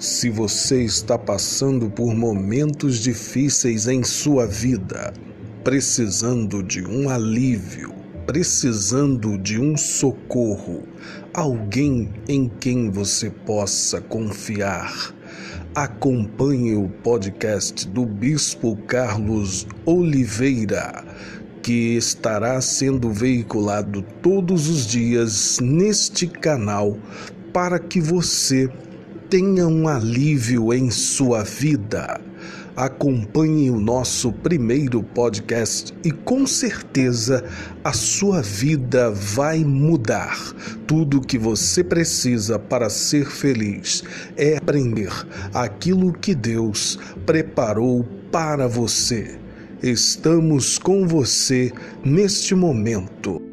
Se você está passando por momentos difíceis em sua vida, precisando de um alívio, precisando de um socorro, alguém em quem você possa confiar, acompanhe o podcast do Bispo Carlos Oliveira, que estará sendo veiculado todos os dias neste canal para que você tenha um alívio em sua vida. Acompanhe o nosso primeiro podcast e com certeza a sua vida vai mudar. Tudo o que você precisa para ser feliz é aprender aquilo que Deus preparou para você. Estamos com você neste momento.